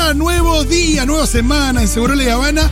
está? Nuevo día, nueva semana en Seguro La Habana.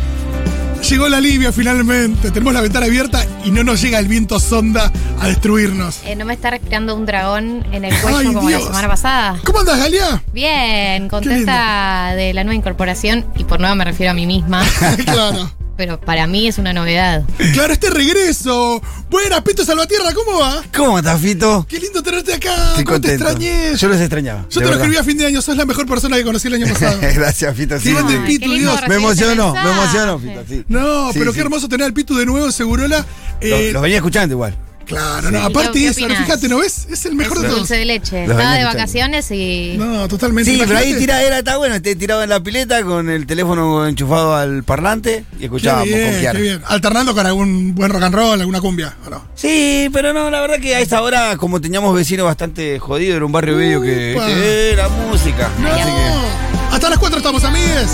Llegó la alivio finalmente. Tenemos la ventana abierta y no nos llega el viento sonda a destruirnos. Eh, no me está respirando un dragón en el cuello Ay, como Dios. la semana pasada. ¿Cómo andas, Galia? Bien, contenta de la nueva incorporación y por nueva me refiero a mí misma, claro. pero para mí es una novedad. Claro, este regreso. Buenas, Pito Salvatierra, ¿cómo va? ¿Cómo estás, Fito? Qué lindo tenerte acá. Estoy ¿Cómo te contento. extrañé? Yo los extrañaba. Yo de te lo verdad. escribí a fin de año, sos la mejor persona que conocí el año pasado. Gracias, Fito. Sí, Grande sí. el Pitu, qué lindo Dios. Me emocionó, me emocionó, Fito. Sí. No, Sí, pero sí. qué hermoso tener al Pitu de nuevo en Segurola. Eh, Lo, lo venía escuchando igual. Claro, no, ¿Y aparte qué- qué eso, opinás? fíjate, ¿no ves? Es el mejor Es de todos. dulce de leche. Los Estaba de vacaciones y. No, totalmente. Sí, pero ahí Imagínate. tira, era, está bueno, te tiraba en la pileta con el teléfono enchufado al parlante y Qué escuchábamos bien, Kiara. qué bien. Alternando con algún buen rock and roll, alguna cumbia, ¿o no? Sí, pero no, la verdad que a esa hora, como teníamos vecinos bastante jodidos, era un barrio bello que, Upa. que era música. No. Así que. Hasta las 4 estamos, amigues.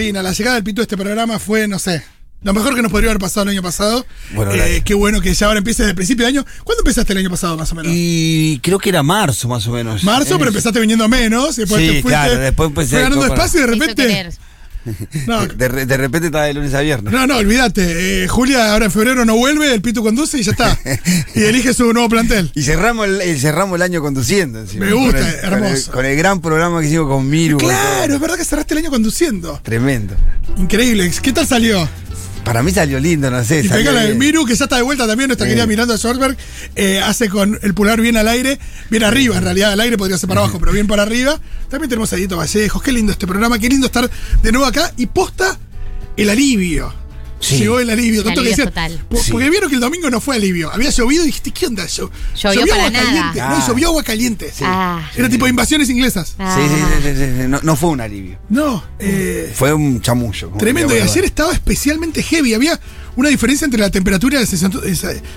La llegada del Pitu a este programa fue, no sé, lo mejor que nos podría haber pasado el año pasado. Bueno, Eh, qué bueno que ya ahora empiece desde el principio de año. ¿Cuándo empezaste el año pasado, más o menos? Y creo que era marzo más o menos. Marzo, En pero empezaste viniendo menos. Y después Sí, te fuiste, claro, después empecé fue ganando espacio y de repente. No, De, de repente estaba de lunes a viernes. no, no, olvídate. Eh, Julia ahora en febrero no vuelve, el Pitu conduce y ya está. y elige su nuevo plantel. Y cerramos el, cerramos el año conduciendo. encima, Me gusta, con el, con el- hermoso. Con el, gran programa que hicimos con Miru. Claro, es verdad que cerraste el año conduciendo. Tremendo. Increíble. ¿Qué tal salió? Para mí salió lindo, no sé. Y pega la de. Miru, que ya está de vuelta también, nuestra Sí. querida Miranda Schorsberg, eh, hace con el pulgar bien al aire, bien arriba, en realidad al aire podría ser para abajo, pero bien para arriba. También tenemos a Edito Vallejos, qué lindo este programa, qué lindo estar de nuevo acá y posta el alivio. Sí. Llegó el alivio, tanto que alivio decían, total. po- Sí. porque vieron que el domingo no fue alivio, había llovido y dijiste, ¿qué onda? Llo- Llovió para agua nada. caliente, no, llovió agua caliente. Ah. Era tipo invasiones inglesas. Ah. Sí, sí, sí, sí, sí, No, no fue un alivio. No, eh, Fue un chamullo. Tremendo, y ayer estaba especialmente heavy. Había una diferencia entre la temperatura y la sensación,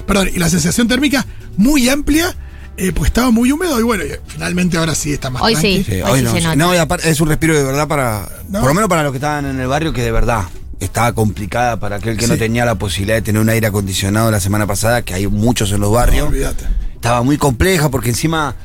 perdón, y la sensación térmica muy amplia, eh, pues estaba muy húmedo y bueno, y finalmente ahora sí está más Hoy tranqui. sí. Sí, Hoy hoy sí no. se nota. No, y aparte es un respiro de verdad para. No. Por lo menos para los que estaban en el barrio, que de verdad estaba complicada para aquel que Sí. no tenía la posibilidad de tener un aire acondicionado la semana pasada, que hay muchos en los No, barrios. olvídate. estaba muy compleja porque encima.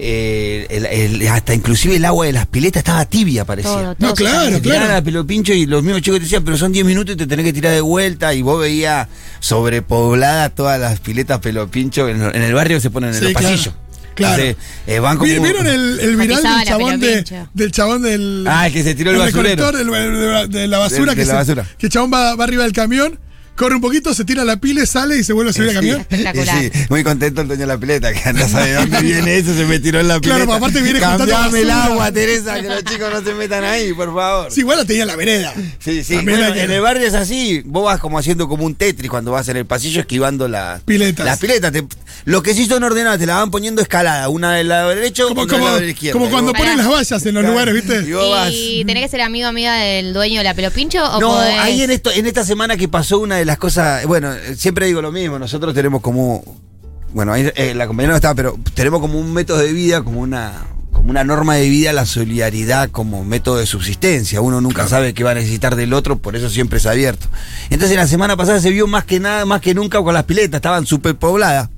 eh, el- el- hasta inclusive el agua de las piletas estaba tibia, parecía. Todo, No, todo claro, claro. a la pelopincho y los mismos chicos te decían, pero son 10 minutos y te tenés que tirar de vuelta. Y vos veías sobrepobladas todas las piletas pelopincho. En, en el barrio se ponen en Sí, los claro. pasillos. Claro. Entonces, eh, van como- ¿Vi- ¿Vieron el, el viral del chabón, de, del chabón del. Ah, el que se tiró el basurero. del- de, de la basura. De- que, de la se- basura. que el chabón va, va arriba del camión, corre un poquito, se tira la pila, sale y se vuelve a subir al camión. Espectacular. Sí, muy contento el dueño de la pileta, que anda sabe de dónde viene eso, se me tiró en la pileta. Claro, pero aparte viene juntando Cambiame el agua, Teresa, que los chicos no se metan ahí, por favor. Sí, igual la tenía en la vereda. Sí, sí. Bueno, que- en el barrio es así. Vos vas como haciendo como un Tetris cuando vas en el pasillo esquivando las Piletas. Las piletas. Te- lo que sí son ordenadas, te la van poniendo escalada. Una del lado derecho, Como, una como, del lado izquierdo. como Y cuando ponen las vallas en los Claro. lugares, Y ¿viste? vos vas- ¿Y tenés que ser amigo o amiga del dueño de la pelopincho o No, podés- ahí en esto, en esta semana que pasó una de las cosas, bueno, siempre digo lo mismo, nosotros tenemos como, bueno, ahí, eh, la compañera no está, pero tenemos como un método de vida, como una, como una norma de vida, la solidaridad como método de subsistencia. Uno nunca sabe qué va a necesitar del otro, por eso siempre es abierto. Entonces la semana pasada se vio más que nada, más que nunca con las piletas, estaban súper pobladas.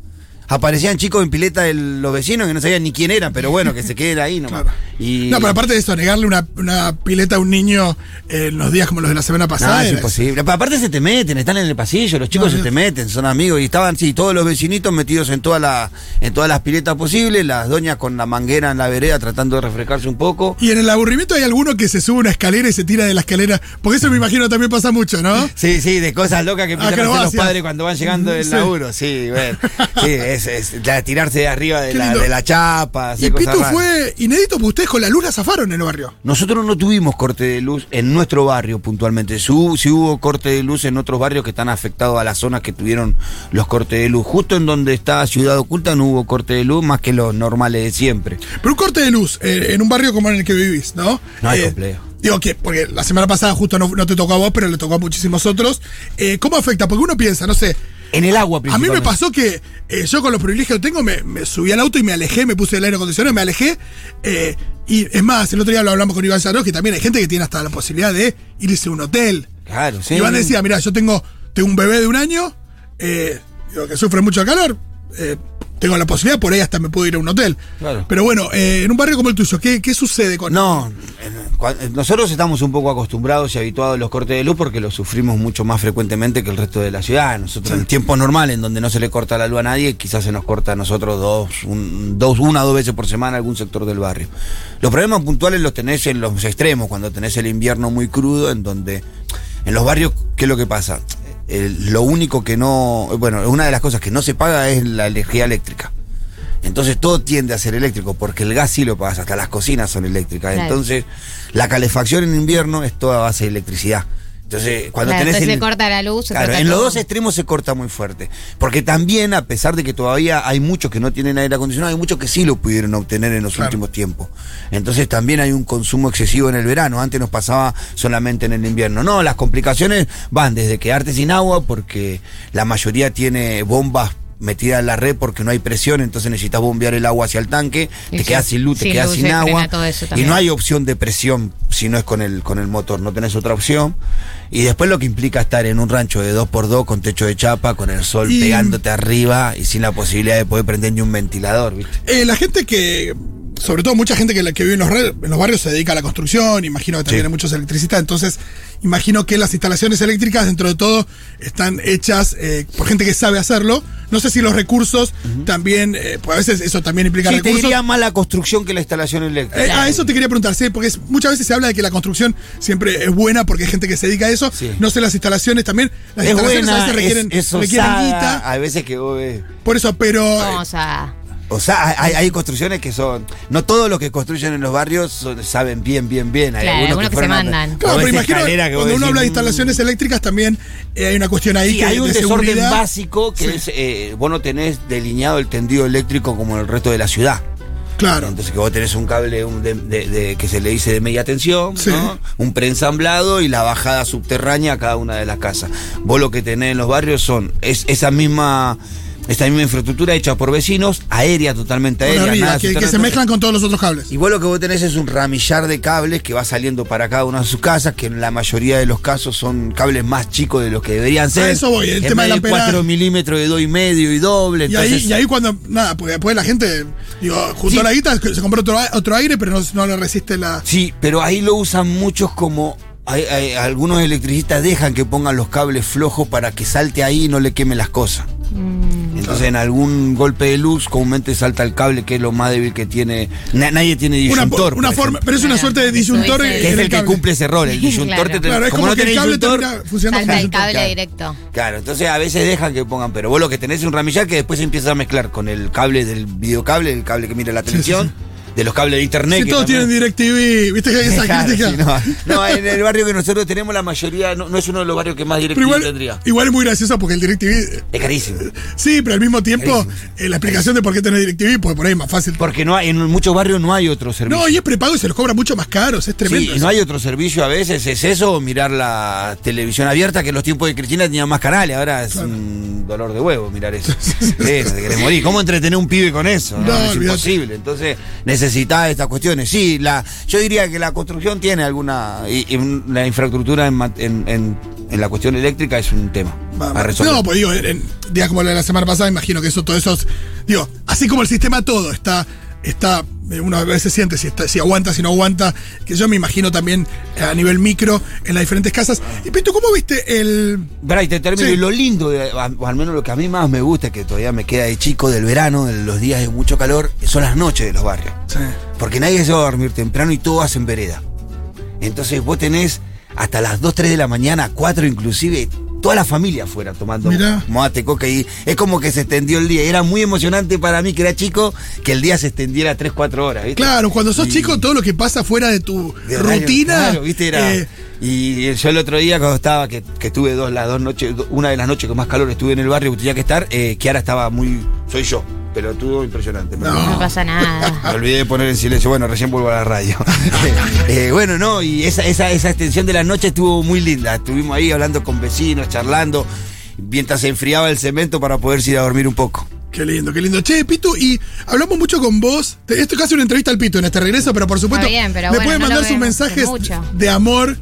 Aparecían chicos en pileta de los vecinos que no sabían ni quién eran, pero bueno, que se queden ahí nomás. Claro. Y, No, pero aparte de eso, negarle una, una pileta a un niño en los días como los de la semana No, pasada. es era- imposible. Pero aparte se te meten, están en el pasillo, los chicos No, se no. te meten, son amigos y estaban, sí, todos los vecinitos metidos en, toda la, en todas las piletas posibles, las doñas con la manguera en la vereda tratando de refrescarse un poco. Y en el aburrimiento hay alguno que se sube una escalera y se tira de la escalera. Porque eso me imagino también pasa mucho, ¿no? Sí, sí, de cosas locas que empiezan a hacer los padres cuando van llegando del Sí. laburo. Sí, bueno. Sí, es, es, es la- tirarse de arriba de la, de la chapa, hacer Y cosas raras. fue inédito porque ustedes con la luz la zafaron en el barrio. Nosotros no tuvimos corte de luz en nuestro barrio puntualmente. Sí hubo, corte de luz en otros barrios que están afectados a las zonas que tuvieron los cortes de luz. Justo en donde está Ciudad Oculta no hubo corte de luz más que los normales de siempre. Pero un corte de luz eh, en un barrio como en el que vivís, ¿no? No es Eh, complejo. Digo que, porque la semana pasada justo no, no te tocó a vos, pero le tocó a muchísimos otros. Eh, ¿Cómo afecta? Porque uno piensa, no sé, En el agua a mí me pasó que eh, yo con los privilegios que tengo me, me subí al auto y me alejé, me puse el aire acondicionado, me alejé. eh, y es más, el otro día lo hablamos con Iván Saró, que también hay gente que tiene hasta la posibilidad de irse a un hotel. Claro, sí. Iván decía, mira, yo tengo, tengo un bebé de un año, eh, digo, que sufre mucho calor, eh, tengo la posibilidad, por ahí hasta me puedo ir a un hotel. Claro. Pero bueno, eh, en un barrio como el tuyo, ¿qué, qué sucede con No, cua- nosotros estamos un poco acostumbrados y habituados a los cortes de luz porque los sufrimos mucho más frecuentemente que el resto de la ciudad. Nosotros en tiempos normales, en donde no se le corta la luz a nadie, quizás se nos corta a nosotros dos, un- dos una o dos veces por semana algún sector del barrio. Los problemas puntuales los tenés en los extremos, cuando tenés el invierno muy crudo, en donde en los barrios, ¿qué es lo que pasa? El- lo único que no, bueno, una de las cosas que no se paga es la energía eléctrica. Entonces todo tiende a ser eléctrico, porque el gas sí lo pagas, hasta las cocinas son eléctricas. Claro. Entonces, la calefacción en invierno es toda base de electricidad. Entonces, cuando Claro, tenés entonces el- se corta la luz, se Claro, corta en los dos extremos se corta muy fuerte. Porque también, a pesar de que todavía hay muchos que no tienen aire acondicionado, hay muchos que sí lo pudieron obtener en los Claro. últimos tiempos. Entonces también hay un consumo excesivo en el verano. Antes nos pasaba solamente en el invierno. No, las complicaciones van desde quedarte sin agua, porque la mayoría tiene bombas metidas en la red porque no hay presión, entonces necesitas bombear el agua hacia el tanque, Y te sí, quedas sin luz, te quedas luz sin agua. y no hay opción de presión si no es con el, con el motor, no tenés otra opción. Y después lo que implica estar en un rancho de 2x2 con techo de chapa, con el sol Y- pegándote arriba y sin la posibilidad de poder prender ni un ventilador, ¿viste? Eh, la gente que, sobre todo mucha gente que, la- que vive en los, re- en los barrios se dedica a la construcción, imagino que también Sí. hay muchos electricistas, entonces imagino que las instalaciones eléctricas dentro de todo están hechas eh, por gente que sabe hacerlo. No sé si los recursos también, eh, pues a veces eso también implica Sí, te recursos. diría más la construcción que la instalación eléctrica. Eh, a eso te quería preguntar, sí, porque es- muchas veces se habla de que la construcción siempre es buena porque hay gente que se dedica a eso. Sí. No sé, las instalaciones también. Las es instalaciones a buena, veces requieren, es, es requieren osada, guita. Hay veces que vos ves- Por eso, pero. eh, Vamos a. O sea, hay, hay construcciones que son. No todos los que construyen en los barrios son- saben bien, bien, bien. Hay Claro, algunos algunos que se fueron a- mandan. Claro, pero imagino que vos cuando uno habla de "Mm". instalaciones eléctricas también eh, hay una cuestión ahí Sí, que hay un de desorden seguridad. básico que Sí. es, eh, vos no tenés delineado el tendido eléctrico como en el resto de la ciudad. Claro. Entonces que vos tenés un cable un de, de- de- que se le dice de media tensión, Sí. ¿no? un preensamblado y la bajada subterránea a cada una de las casas. Vos lo que tenés en los barrios son es, esa misma esta misma infraestructura hecha por vecinos, aérea totalmente aérea, nada que, se mezclan con todos los otros cables. Y vos lo que vos tenés es un ramillar de cables que va saliendo para cada una de sus casas, que en la mayoría de los casos son cables más chicos de los que deberían ser. eso voy, el En tema de amperaje. 4 milímetros de 2,5 y medio y doble. Y ahí, entonces- y ahí cuando, nada, porque después la gente, digo, juntó Sí. la guita, se compró otro, a- otro aire, pero no, no le resiste la... Sí, pero ahí lo usan muchos como. hay- hay- algunos electricistas dejan que pongan los cables flojos para que salte ahí y no le queme las cosas. Mm, Entonces, en algún golpe de luz, comúnmente salta el cable, que es lo más débil que tiene. na- nadie tiene disyuntor. una forma, pero es una Claro, suerte de disyuntor que es el, que cumple ese rol. El disyuntor Claro. te- Claro, es como, no que el cable disyuntor, termina funcionando Salta el cable Claro. directo. Claro, entonces a veces dejan que pongan, pero vos lo que tenés es un ramillar que después se empieza a mezclar con el cable del videocable, el cable que mira la sí, televisión, de los cables de internet. Si que todos también- tienen DirecTV, viste que hay esa Claro, crítica. sí, no. No, en el barrio que nosotros tenemos la mayoría, no, no es uno de los barrios que más Pero directivo igual, tendría. igual es muy gracioso porque el DirecTV. Es carísimo. Sí, pero al mismo tiempo, eh, la explicación de por qué tenés DirecTV, pues por ahí es más fácil. Porque no hay, en muchos barrios no hay otro servicio. No, y es prepago y se los cobra mucho más caros, es tremendo. Sí, y no hay otro servicio a veces, es eso, mirar la televisión abierta, que en los tiempos de Cristina tenían más canales, ahora es un dolor de huevo mirar eso. Sí, te querés morir. ¿Cómo entretener un pibe con eso? No, No, es imposible. Entonces, necesitás estas cuestiones. Sí, la, yo diría que la construcción tiene alguna. Y, y un- la infraestructura en, en, en- en la cuestión eléctrica es un tema Va, a resolver. No, pues digo, en, días como la de la semana pasada, imagino que eso, todo eso, es- digo, así como el sistema todo está, está, eh, uno a veces siente si, está, si aguanta, si no aguanta, que yo me imagino también eh, a nivel micro en las diferentes casas. Y Pito, ¿cómo viste el... Bray, te termino. Sí. Y lo lindo, o al menos lo que a mí más me gusta, que todavía me queda de chico del verano, de los días de mucho calor, son las noches de los barrios. Porque nadie se va a dormir temprano y todo hacen vereda. Entonces vos tenés hasta las 2, 3 de la mañana, 4 inclusive, toda la familia afuera tomando Mirá. mate, coca y es como que se extendió el día. Era muy emocionante para mí que era chico que el día se extendiera 3, 4 horas. ¿viste? Claro, cuando sos Y- chico, todo lo que pasa fuera de tu de rutina. claro, ¿viste? Era, eh, y yo el otro día cuando estaba, que, que tuve dos, las dos noches, una de las noches con más calor estuve en el barrio que tenía que estar, eh, Kiara estaba muy, soy yo, pero estuvo impresionante. me No. No pasa nada. Me olvidé de poner en silencio. Bueno, recién vuelvo a la radio. Eh, bueno, no, y esa, esa, esa extensión de la noche estuvo muy linda. Estuvimos ahí hablando con vecinos, charlando, mientras se enfriaba el cemento para poder ir a dormir un poco. Qué lindo, qué lindo. Che, Pitu, y hablamos mucho con vos. Esto es casi una entrevista al Pitu en este regreso, pero por supuesto, Está bien, pero le bueno, pueden no mandar sus mensajes mucho. de amor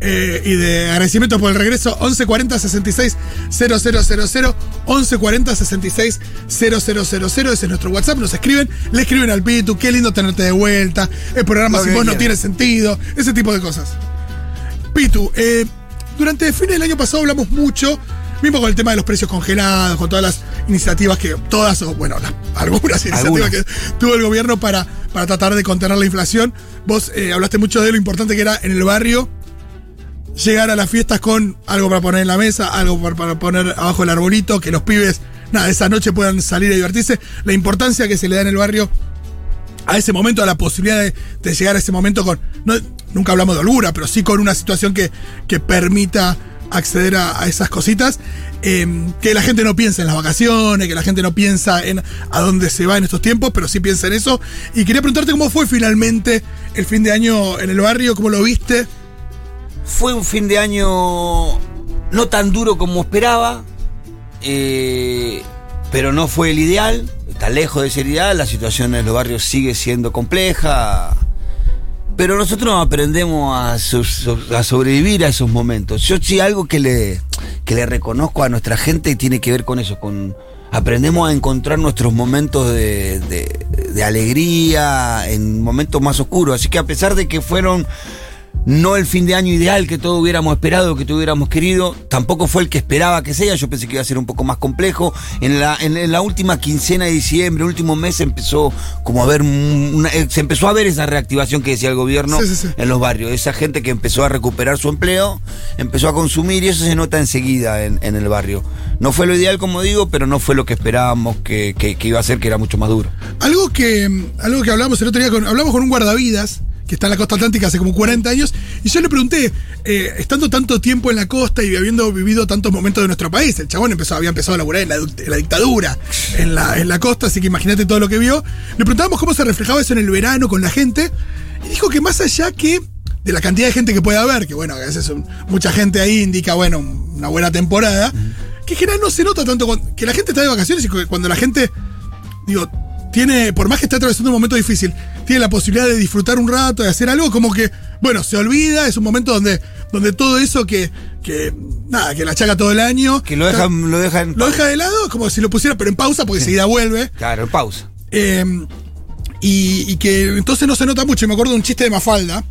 eh, y de agradecimiento por el regreso. 1140 66 000, 1140 66 000. Ese es nuestro WhatsApp. Nos escriben, le escriben al Pitu. Qué lindo tenerte de vuelta. El programa Lo sin vos no tiene sentido. Ese tipo de cosas. Pitu, eh, durante el fin del año pasado hablamos mucho, mismo con el tema de los precios congelados, con todas las iniciativas que, todas, o bueno, las- algunas iniciativas Algunas. que tuvo el gobierno para, para tratar de contener la inflación. Vos eh, hablaste mucho de lo importante que era en el barrio llegar a las fiestas con algo para poner en la mesa, algo para, poner abajo el arbolito, que los pibes, nada, esa noche puedan salir a divertirse. La importancia que se le da en el barrio a ese momento, a la posibilidad de, llegar a ese momento con. no- nunca hablamos de holgura, pero sí con una situación que, permita acceder a, esas cositas. eh, que la gente no piensa en las vacaciones, que la gente no piensa en a dónde se va en estos tiempos, pero sí piensa en eso. Y quería preguntarte cómo fue finalmente el fin de año en el barrio, cómo lo viste. Fue un fin de año no tan duro como esperaba, eh, pero no fue el ideal. Está lejos de ser ideal, la situación en los barrios sigue siendo compleja. Pero nosotros aprendemos a, so- so- a sobrevivir a esos momentos. Yo sí algo que le, que le reconozco a nuestra gente tiene que ver con eso, con aprendemos a encontrar nuestros momentos de, de- de alegría en momentos más oscuros. Así que a pesar de que fueron no el fin de año ideal que todos hubiéramos esperado, que todos hubiéramos querido, tampoco fue el que esperaba que sea, yo pensé que iba a ser un poco más complejo. En la, en, en la última quincena de diciembre, último mes, empezó como a ver, una- eh, se empezó a ver esa reactivación que decía el gobierno Sí, sí, sí. en los barrios. Esa gente que empezó a recuperar su empleo, empezó a consumir y eso se nota enseguida en, en el barrio. No fue lo ideal, como digo, pero no fue lo que esperábamos que, que- que iba a ser, que era mucho más duro. Algo que, algo que hablamos el otro día, con, hablamos con un guardavidas que está en la costa atlántica hace como 40 años, y yo le pregunté, eh, estando tanto tiempo en la costa y habiendo vivido tantos momentos de nuestro país, el chabón empezó, había empezado a laburar en la, en la dictadura, en la, en la costa, así que imagínate todo lo que vio. Le preguntábamos cómo se reflejaba eso en el verano con la gente, y dijo que más allá que de la cantidad de gente que puede haber, que bueno, a veces mucha gente ahí indica, bueno, una buena temporada, que en general no se nota tanto, con- que la gente está de vacaciones y cuando la gente digo, tiene, por más que esté atravesando un momento difícil, tiene la posibilidad de disfrutar un rato, de hacer algo, como que, bueno, se olvida, es un momento donde, donde todo eso que, que, nada, que la achaca todo el año. Que lo está- dejan, lo dejan. lo deja de lado, como si lo pusiera, pero en pausa, porque enseguida vuelve. Claro, en pausa. Eh, y, y que entonces no se nota mucho. Y me acuerdo de un chiste de Mafalda,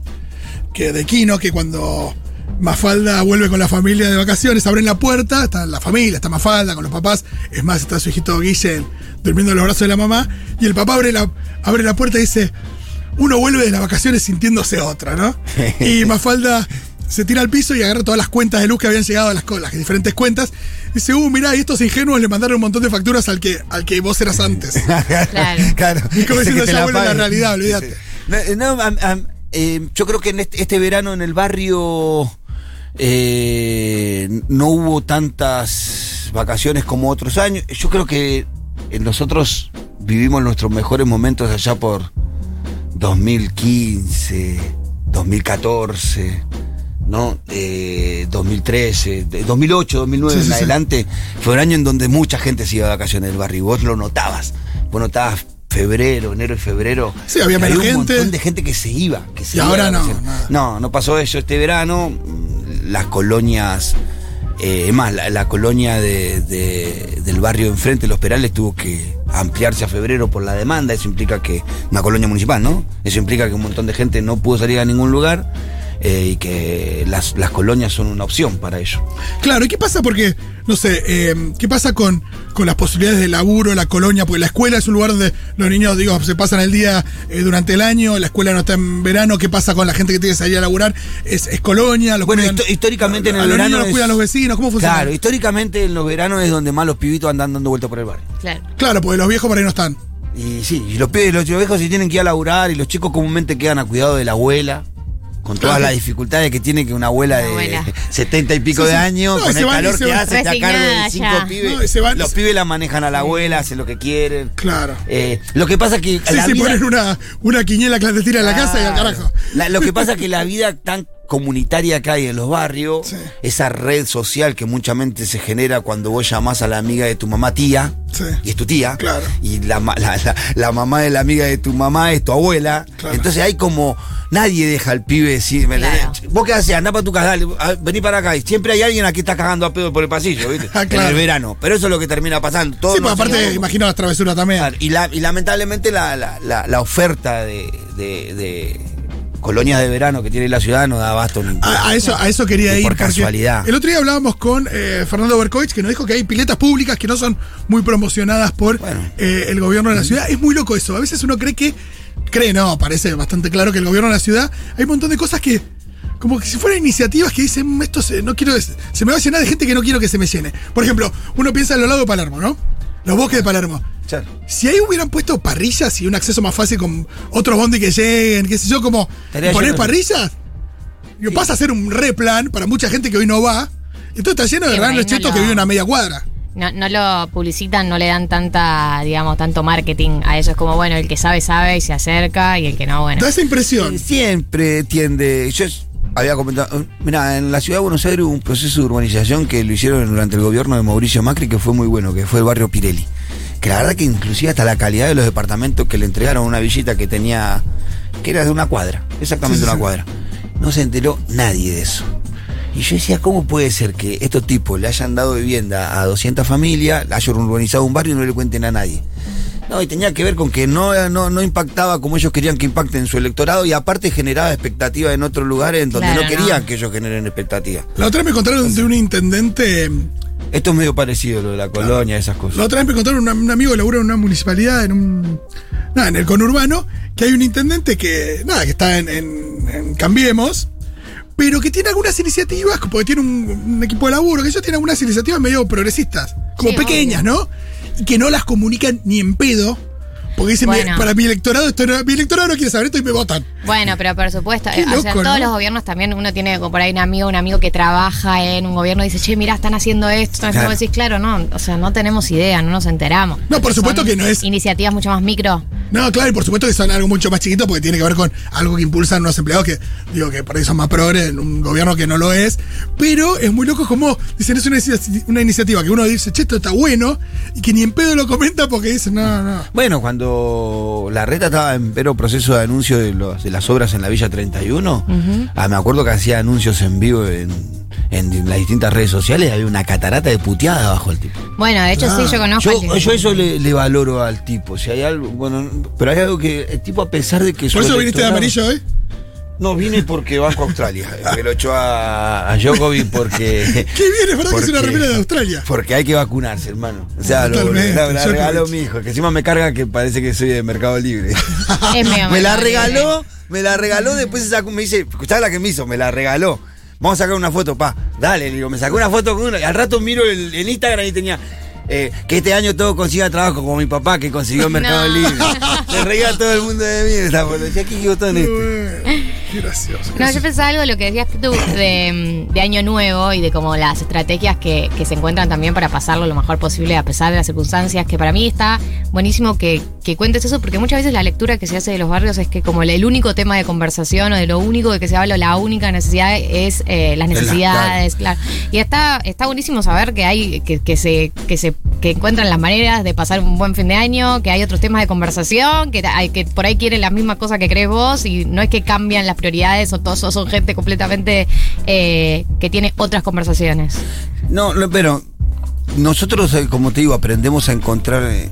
que de Kino, que cuando Mafalda vuelve con la familia de vacaciones, abren la puerta, está la familia, está Mafalda con los papás, es más, está su hijito Guille durmiendo en los brazos de la mamá, y el papá abre la, abre la puerta y dice, uno vuelve de las vacaciones sintiéndose otra, ¿no? Y Mafalda se tira al piso y agarra todas las cuentas de luz que habían llegado a las, las diferentes cuentas. Y dice, uh, mirá, y estos ingenuos le mandaron un montón de facturas al que, al que vos eras antes. Claro. claro. Y como diciendo, ya la vuelve realidad, olvídate. No, eh, yo creo que en este, este verano en el barrio eh, no hubo tantas vacaciones como otros años. Yo creo que nosotros vivimos nuestros mejores momentos allá por 2015, 2014. ¿no? Eh, 2013, de- 2008, 2009 Sí, sí, en sí. adelante, fue un año en donde mucha gente se iba de vacaciones del barrio vos lo notabas. Vos notabas febrero, enero y febrero. Sí, había menos un gente. montón de gente que se iba. Que se Y iba ahora no. No, no pasó eso este verano. Las colonias, eh, es más, la, la colonia de- de- del barrio enfrente, Los Perales, tuvo que ampliarse a febrero por la demanda. Eso implica que, una colonia municipal, ¿no? Eso implica que un montón de gente no pudo salir a ningún lugar. Eh, y que las, las colonias son una opción para ello. Claro, ¿y qué pasa? Porque, no sé, eh, ¿qué pasa con, con las posibilidades de laburo, la colonia? Porque la escuela es un lugar donde los niños, digo, se pasan el día eh, durante el año, la escuela no está en verano, ¿qué pasa con la gente que tiene que salir a laburar? Es, es colonia, los Bueno, cuidan- históricamente en a el los niños los es- cuidan los vecinos, ¿cómo funciona? Claro, históricamente en los veranos es donde más los pibitos andan dando vueltas por el barrio. Claro. Claro, porque los viejos por ahí no están. Y sí, y los pibes, los viejos se tienen que ir a laburar y los chicos comúnmente quedan a cuidado de la abuela. Con todas las dificultades que tiene que una abuela La de abuela. 70 y pico Sí, de años, No, con se el van calor se que hace, está a cargo de cinco ya. pibes. No, y se van- los pibes la manejan a la abuela, hacen lo que quieren. Claro. Eh, lo que pasa es que Sí, la vida- ponen una, una quiniela clandestina en la casa y al carajo. La- lo que pasa es que la vida tan comunitaria que hay en los barrios, Sí. esa red social que muchamente se genera cuando vos llamás a la amiga de tu mamá tía, Sí. y es tu tía, Claro. y la, la- la- la mamá de la amiga de tu mamá es tu abuela, Claro. entonces hay como, nadie deja al pibe decir, vos qué haces, andá para tu casa, dale, vení para acá, y siempre hay alguien aquí está cagando a pedo por el pasillo, ¿viste? Ah, claro. En el verano, pero eso es lo que termina pasando. Todos Sí, pues aparte, imagino las travesuras también. Y, la- y lamentablemente la, la- la- la oferta de, de- de colonias de verano que tiene la ciudad no da abasto ni A, a eso, a eso quería ir. por casualidad. El otro día hablábamos con eh, Fernando Berkovich, que nos dijo que hay piletas públicas que no son muy promocionadas por Bueno. eh, el gobierno de la ciudad. Es muy loco eso. A veces uno cree que. Cree, no, parece bastante claro que el gobierno de la ciudad. Hay un montón de cosas que. Como que si fueran iniciativas que dicen, "Mm, esto se, no quiero, se me va a llenar de gente que no quiero que se me llene. Por ejemplo, uno piensa en los lagos de Palermo, ¿no? Los bosques de Palermo. Claro. Si ahí hubieran puesto parrillas y un acceso más fácil con otros bondi que lleguen, qué sé yo, como Estaría poner lleno parrillas, digo, pasa a ser un replan para mucha gente que hoy no va. Entonces está lleno de Sí, grandes no chetos que lo- viven a media cuadra. No, no lo publicitan, no le dan tanta, digamos, tanto marketing a eso. Es como, bueno, el que sabe, sabe y se acerca y el que no, bueno. Da esa impresión. Siempre tiende. Yo es- había comentado. Mira, en la ciudad de Buenos Aires hubo un proceso de urbanización que lo hicieron durante el gobierno de Mauricio Macri que fue muy bueno, que fue el barrio Pirelli. Que la verdad que inclusive hasta la calidad de los departamentos que le entregaron una villita que tenía. que era de una cuadra, exactamente Sí, sí, una cuadra. No se enteró nadie de eso. Y yo decía, ¿cómo puede ser que estos tipos le hayan dado vivienda a 200 familias, hayan urbanizado un barrio y no le cuenten a nadie? No, y tenía que ver con que no, no, no impactaba como ellos querían que impacte en su electorado y aparte generaba expectativas en otros lugares en donde Claro, no querían no. que ellos generen expectativas. La otra vez me contaron de un intendente. Esto es medio parecido lo de la colonia, esas cosas. La otra vez me contaron un amigo que labura en una municipalidad, en un. Nada, en el conurbano, que hay un intendente que. Nada, que está en, en- en Cambiemos. Pero que tiene algunas iniciativas, porque tiene un, un equipo de laburo, que ellos tienen algunas iniciativas medio progresistas, como Sí, pequeñas, ¿no? Que no las comunican ni en pedo, porque dicen, Bueno. "Mi- para mi electorado, esto no- mi electorado no quiere saber esto y me votan. Bueno, pero por supuesto, Qué eh, o sea, en todos ¿no? los gobiernos también uno tiene como por ahí un amigo, un amigo que trabaja en un gobierno y dice, che, mira, están haciendo esto, están haciendo Claro. decís, claro, no, o sea, no tenemos idea, no nos enteramos. No, por supuesto que no es- Iniciativas mucho más micro. No, claro, y por supuesto que son algo mucho más chiquito porque tiene que ver con algo que impulsan unos empleados que, digo, que por ahí son más progres en un gobierno que no lo es. Pero es muy loco como dicen, es una, una iniciativa que uno dice, che, esto está bueno, y que ni en pedo lo comenta porque dicen, no, no. Bueno, cuando la reta estaba en pero proceso de anuncio de, los- de las obras en la Villa 31, ah, me acuerdo que hacía anuncios en vivo en, en las distintas redes sociales, había una catarata de puteada bajo el tipo. Bueno, de hecho Ah, sí, yo conozco. Yo, al que- yo eso le, le valoro al tipo. Si hay algo, bueno, pero hay algo que el tipo a pesar de que ¿Por eso viniste de amarillo hoy? No vine porque banco a Australia. Me lo echó a, a Djokovic porque Qué bien, es verdad que es una Porque- remera de Australia. porque hay que vacunarse, hermano. O sea, lo, la, regaló mi hijo, que encima me carga que parece que soy de Mercado Libre. Me la regaló, me la regaló, después se sacó, me dice, ¿sabes la que me hizo? Me la regaló. Vamos a sacar una foto, pa. Dale, le digo, me sacó una foto con una. Y al rato miro el, el Instagram y tenía. eh, que este año todo consiga trabajo como mi papá que consiguió Mercado No. Libre. Se reía todo el mundo de mí en esa foto. Decía, ¿qué botón este? Gracioso. No, yo pensaba algo de lo que decías tú de, de Año Nuevo y de como las estrategias que, que se encuentran también para pasarlo lo mejor posible a pesar de las circunstancias, que para mí está buenísimo que, que cuentes eso, porque muchas veces la lectura que se hace de los barrios es que como el, el único tema de conversación o de lo único de que se habla, la única necesidad es eh, las la- necesidades, claro. Y está, está buenísimo saber que hay, que, que se, que se que encuentran las maneras de pasar un buen fin de año, que hay otros temas de conversación, que, hay, que por ahí quieren la misma cosa que crees vos y no es que cambian las prioridades o todos son gente completamente eh, que tiene otras conversaciones. No, pero nosotros, eh, como te digo, aprendemos a encontrar. eh,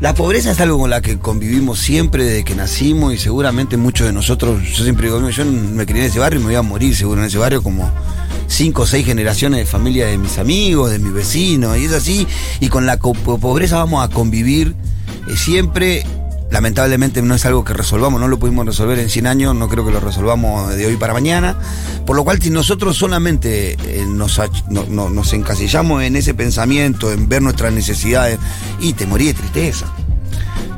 La pobreza es algo con la que convivimos siempre desde que nacimos y seguramente muchos de nosotros, yo siempre digo, yo me crié en ese barrio y me voy a morir seguro en ese barrio como cinco o seis generaciones de familia de mis amigos, de mis vecinos, y es así, y con la pobreza vamos a convivir siempre. Lamentablemente no es algo que resolvamos, no lo pudimos resolver en 100 años, no creo que lo resolvamos de hoy para mañana. Por lo cual, si nosotros solamente eh, nos, nos encasillamos en ese pensamiento, en ver nuestras necesidades, y te morí de tristeza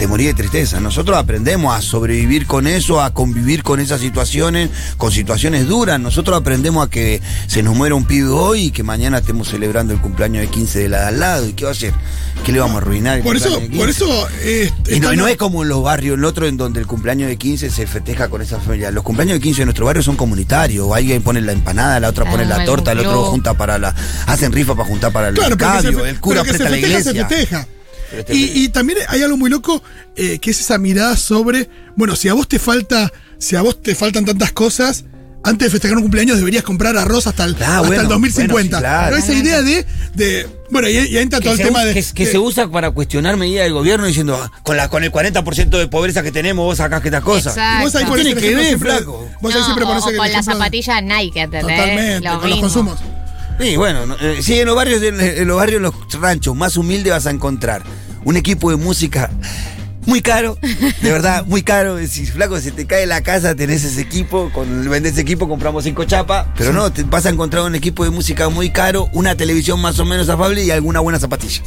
te morí de tristeza. Nosotros aprendemos a sobrevivir con eso, a convivir con esas situaciones, con situaciones duras. Nosotros aprendemos a que se nos muera un pibe hoy y que mañana estemos celebrando el cumpleaños de 15 de la de al lado. ¿Y qué va a hacer? ¿Qué le vamos a arruinar? el Por eso, por 15? eso. eh, Y no, no es como en los barrios, en el otro, en donde el cumpleaños de 15 se festeja con esa familia. Los cumpleaños de 15 de nuestro barrio son comunitarios. Alguien pone la empanada, la otra pone Ah, la torta, el otro junta para la. Hacen rifa para juntar para el Claro, se el cura presta la iglesia. Se festeja. Este- Y, y también hay algo muy loco, eh, que es esa mirada sobre, bueno, si a vos te falta, si a vos te faltan tantas cosas, antes de festejar un cumpleaños deberías comprar arroz hasta el, Ah, hasta bueno, el 2050. bueno, sí, claro. Pero esa idea de, de bueno, y, y ahí entra todo que, el tema de... que, que de- se usa para cuestionar medidas del gobierno diciendo "Ah, con la con el 40% de pobreza que tenemos vos sacás que estas cosas. Exacto. vos ahí que ver, flaco. Vos ahí No, siempre o, ponés o el con de- zapatillas Nike, ¿entendés? Totalmente, Lo con los consumos. Sí, bueno, no, eh, sí, en los barrios, en, en los barrios, en los ranchos más humildes vas a encontrar un equipo de música muy caro, de verdad, muy caro. Si flaco, se te cae la casa, tenés ese equipo, con vendés ese equipo, compramos cinco chapas, pero no, te vas a encontrar un equipo de música muy caro, una televisión más o menos afable y alguna buena zapatilla.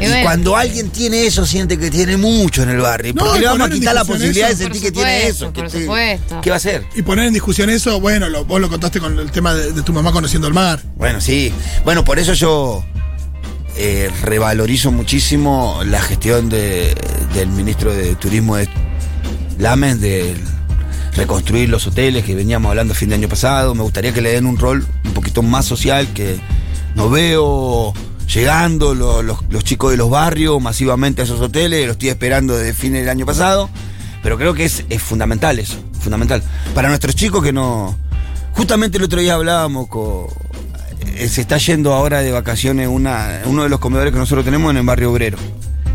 Y Y, bueno. cuando alguien tiene eso, siente que tiene mucho en el barrio. No, ¿Por qué y le vamos a quitar la posibilidad de sentir que tiene eso? por ¿Qué te- supuesto. ¿Qué va a hacer? Y poner en discusión eso, bueno, lo- vos lo contaste con el tema de, de tu mamá conociendo el mar. Bueno, sí. Bueno, por eso yo eh, revalorizo muchísimo la gestión de- del ministro de Turismo de Lames de reconstruir los hoteles que veníamos hablando a fin de año pasado. Me gustaría que le den un rol un poquito más social que no veo llegando lo- los, los chicos de los barrios masivamente a esos hoteles. Lo estoy esperando desde fin del año pasado. Pero creo que es, es fundamental eso, fundamental. Para nuestros chicos que no... Justamente el otro día hablábamos con... eh, Se está yendo ahora de vacaciones una, uno de los comedores que nosotros tenemos en el barrio obrero.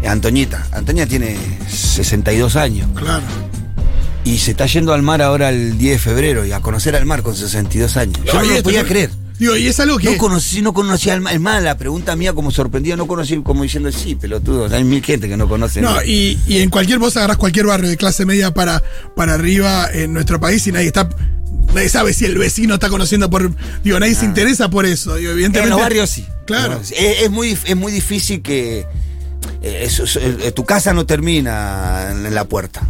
Antoñita. Antoña tiene 62 años. Claro. Y se está yendo al mar ahora el 10 de febrero y a conocer al mar con 62 años. Yo no, lo podía creer. Digo, y es algo que. No conocí, no conocía al mar. Es más, la pregunta mía como sorprendido, no conocí como diciendo, sí, pelotudo, hay mil gente que no conoce. No, y, y en cualquier, vos agarrás cualquier barrio de clase media para, para arriba en nuestro país y nadie está. Nadie sabe si el vecino está conociendo por. Digo, nadie se interesa por eso. Digo, evidentemente. En los barrios sí. Claro. Es, es muy, es muy difícil que eh, eso- eso- eh, tu casa no termina en la puerta.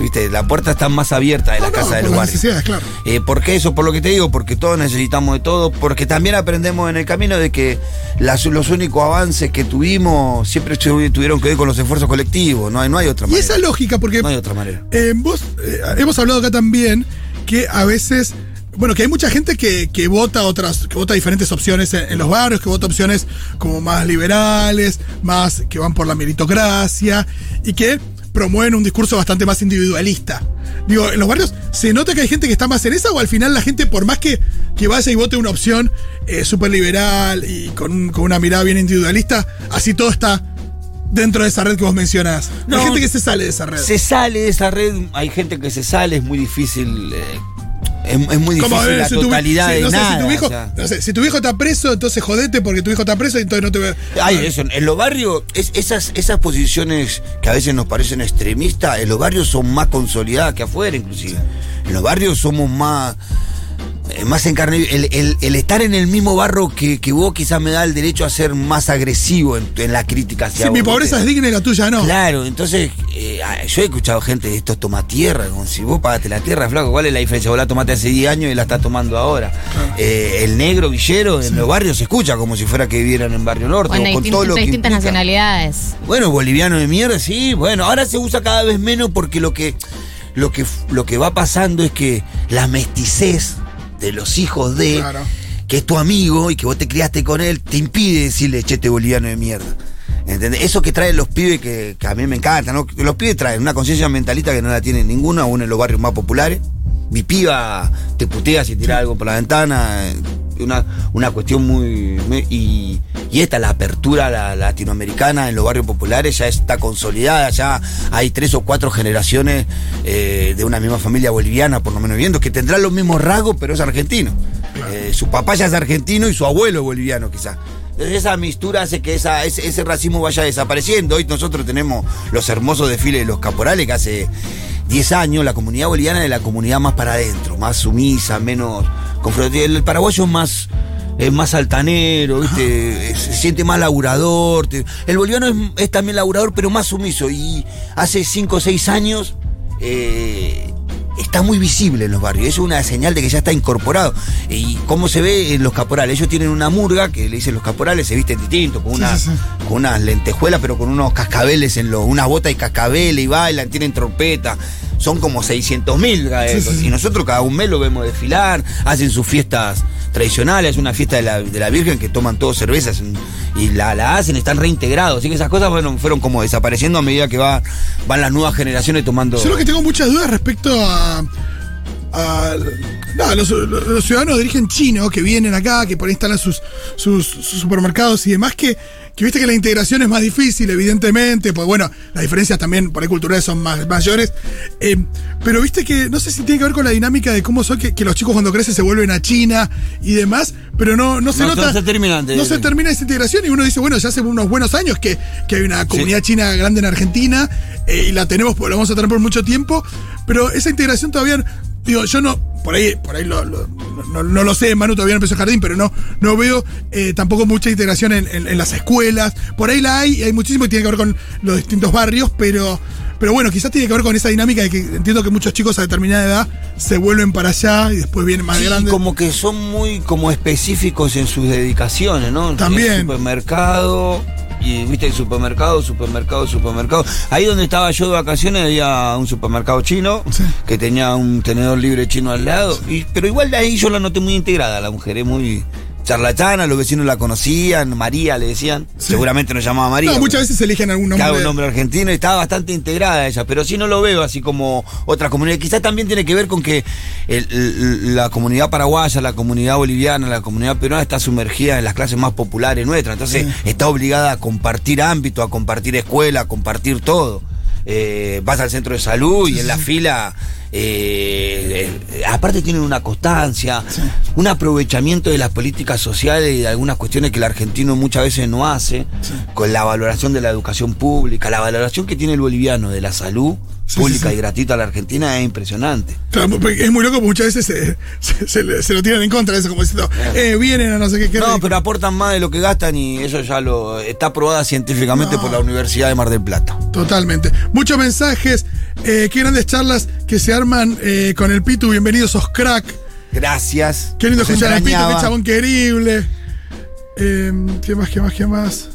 ¿Viste? La puerta está más abierta de la No, no, casa de por los las barrios. necesidades, claro. Eh, ¿Por qué eso? Por lo que te digo, porque todos necesitamos de todo, porque también aprendemos en el camino de que las- los únicos avances que tuvimos siempre tu- tuvieron que ver con los esfuerzos colectivos, no hay, no hay otra Y manera. esa lógica, porque No hay otra manera. eh, vos eh, hemos hablado acá también que a veces. Bueno, que hay mucha gente que, que vota otras, que vota diferentes opciones en, en los barrios, que vota opciones como más liberales, más que van por la meritocracia, y que promueven un discurso bastante más individualista. Digo, en los barrios, ¿se nota que hay gente que está más en esa o al final la gente, por más que, que vaya y vote una opción eh, súper liberal y con, un- con una mirada bien individualista, así todo está dentro de esa red que vos mencionás? No, hay gente que se sale de esa red. Se sale de esa red, hay gente que se sale, es muy difícil. eh, es, es muy difícil eh, la si tu- totalidad si- de no sé, nada. si tu viejo, o sea. no sé, si tu viejo está preso, entonces jodete porque tu hijo está preso y entonces no te ve. Ay, eso, en los barrios, es- esas, esas posiciones que a veces nos parecen extremistas, en los barrios son más consolidadas que afuera, inclusive. En los barrios somos más, más en carne. El, el- el estar en el mismo barro que, que vos quizás me da el derecho a ser más agresivo en, en la crítica hacia Si mi pobreza es digna y la tuya no. Claro, entonces eh, ah, yo he escuchado gente de esto toma tierra, como si vos pagaste la tierra, flaco, ¿cuál es la diferencia? Vos la tomaste hace 10 años y la estás tomando ahora. Eh, el negro villero en los barrios se escucha como si fuera que vivieran en Barrio Norte. Bueno, o con todo lo que distintas implica. nacionalidades. Bueno, boliviano de mierda, sí. Bueno, ahora se usa cada vez menos porque lo que, lo que, lo que va pasando es que la mesticez de los hijos de, Claro. que es tu amigo y que vos te criaste con él, te impide decirle chete boliviano de mierda. ¿Entendés? Eso que traen los pibes que, que a mí me encanta, ¿no? Los pibes traen una conciencia mentalista que no la tiene ninguno, aún en los barrios más populares. Mi piba te putea si tira algo por la ventana. eh, Una, una cuestión muy. muy- y, y esta, la apertura la- latinoamericana en los barrios populares ya está consolidada, ya hay tres o cuatro generaciones eh, de una misma familia boliviana, por lo menos viviendo, que tendrán los mismos rasgos, pero es argentino. Eh, su papá ya es argentino y su abuelo es boliviano quizás. Entonces esa mistura hace que esa, ese, ese racismo vaya desapareciendo. Hoy nosotros tenemos los hermosos desfiles de los caporales que hace 10 años la comunidad boliviana es la comunidad más para adentro, más sumisa, menos confrontativa. El paraguayo es más, es más altanero, ¿viste? se siente más laburador. El boliviano es, es también laburador, pero más sumiso. Y hace 5 o 6 años eh, está muy visible en los barrios. Es una señal de que ya está incorporado. ¿Y cómo se ve en los caporales? Ellos tienen una murga, que le dicen los caporales, se visten distinto, con, Sí, una, sí, sí. con unas lentejuelas, pero con unos cascabeles en los, unas botas y cascabeles y bailan, tienen trompeta. Son como 600 mil. Sí, sí, sí. Y nosotros cada un mes lo vemos desfilar, hacen sus fiestas tradicionales, una fiesta de la, de la Virgen que toman todos cervezas y la, la hacen, están reintegrados. Así que esas cosas bueno, fueron como desapareciendo a medida que va, van las nuevas generaciones tomando. Yo lo que tengo muchas dudas respecto a. a los ciudadanos de origen chino que vienen acá, que por ahí instalan sus, sus, sus supermercados y demás, que, que viste que la integración es más difícil, evidentemente, pues bueno, las diferencias también por ahí culturales son más mayores. eh, pero viste que no sé si tiene que ver con la dinámica de cómo son que, que los chicos cuando crecen se vuelven a China y demás, pero no, no se No, nota. no se no termina esa integración y uno dice, bueno, ya hace unos buenos años que, que hay una comunidad china grande en Argentina eh, y la tenemos, la vamos a tener por mucho tiempo, pero esa integración todavía, digo, yo no, por ahí, por ahí lo- lo- no, no lo sé, Manu todavía no empezó el jardín, pero no, no veo eh, tampoco mucha integración en, en- en las escuelas, por ahí la hay, y hay muchísimo que tiene que ver con los distintos barrios, pero... Pero bueno, quizás tiene que ver con esa dinámica de que entiendo que muchos chicos a determinada edad se vuelven para allá y después vienen más Sí, grandes. como que son muy como específicos en sus dedicaciones, ¿no? También. El supermercado. Y viste el supermercado, supermercado, supermercado. Ahí donde estaba yo de vacaciones había un supermercado chino Sí. que tenía un tenedor libre chino al lado. Y, pero igual de ahí yo la noté muy integrada, la mujer es muy charlatana, los vecinos la conocían, María le decían. Sí. Seguramente no llamaba María. no, muchas veces eligen algún nombre. Un nombre argentino y estaba bastante integrada ella, pero sí no lo veo así como otra comunidad. Quizás también tiene que ver con que el- el- la comunidad paraguaya, la comunidad boliviana, la comunidad peruana está sumergida en las clases más populares nuestras, entonces está obligada a compartir ámbito, a compartir escuela, a compartir todo. Eh, vas al centro de salud y en la fila, eh, eh, aparte tienen una constancia, un aprovechamiento de las políticas sociales y de algunas cuestiones que el argentino muchas veces no hace, con la valoración de la educación pública, la valoración que tiene el boliviano de la salud pública y gratuita a la Argentina es impresionante. Claro, porque es muy loco porque muchas veces se, se- se le- se lo tiran en contra de eso, como diciendo, eh, vienen a no sé qué. qué No, pero aportan más de lo que gastan y eso ya lo está aprobada científicamente No. por la Universidad de Mar del Plata. Totalmente. Muchos mensajes, eh, qué grandes charlas que se arman eh, con el Pitu. Bienvenidos, sos crack. Gracias. Qué lindo Nos escuchar al Pitu, qué chabón querible. Eh, ¿Qué más, qué más, qué más?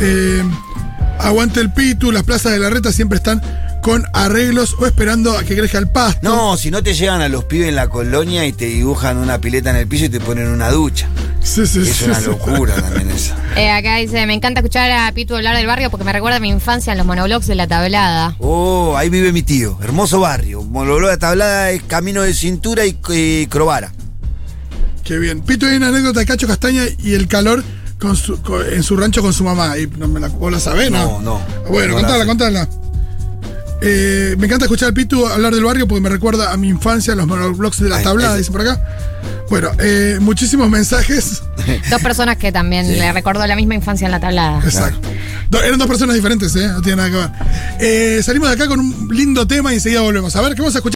Eh, aguante el Pitu, las plazas de la reta siempre están con arreglos o esperando a que crezca el pasto. No, si no te llegan a los pibes en la colonia y te dibujan una pileta en el piso y te ponen una ducha. Sí, sí, Es sí, una sí. locura también eso. Eh, acá dice, me encanta escuchar a Pitu hablar del barrio porque me recuerda a mi infancia en los monoblogs de la tablada. Oh, ahí vive mi tío. Hermoso barrio. Monología tablada es camino de cintura y, y Crovara. Qué bien. Pito, hay una anécdota de Cacho Castaña y el calor con su- con- en su rancho con su mamá. Y no me la, ¿Vos la sabés, no? No, no. Bueno, No la contala, sé. contala. Eh, me encanta escuchar al Pitu hablar del barrio porque me recuerda a mi infancia, los monoblogs de la tablada, dice por acá. Bueno, eh, muchísimos mensajes. Dos personas que también le recordó la misma infancia en la tablada. Exacto. Do- eran dos personas diferentes, ¿eh? No tiene nada que ver. Eh, salimos de acá con un lindo tema y enseguida volvemos. A ver, ¿qué vamos a escuchar?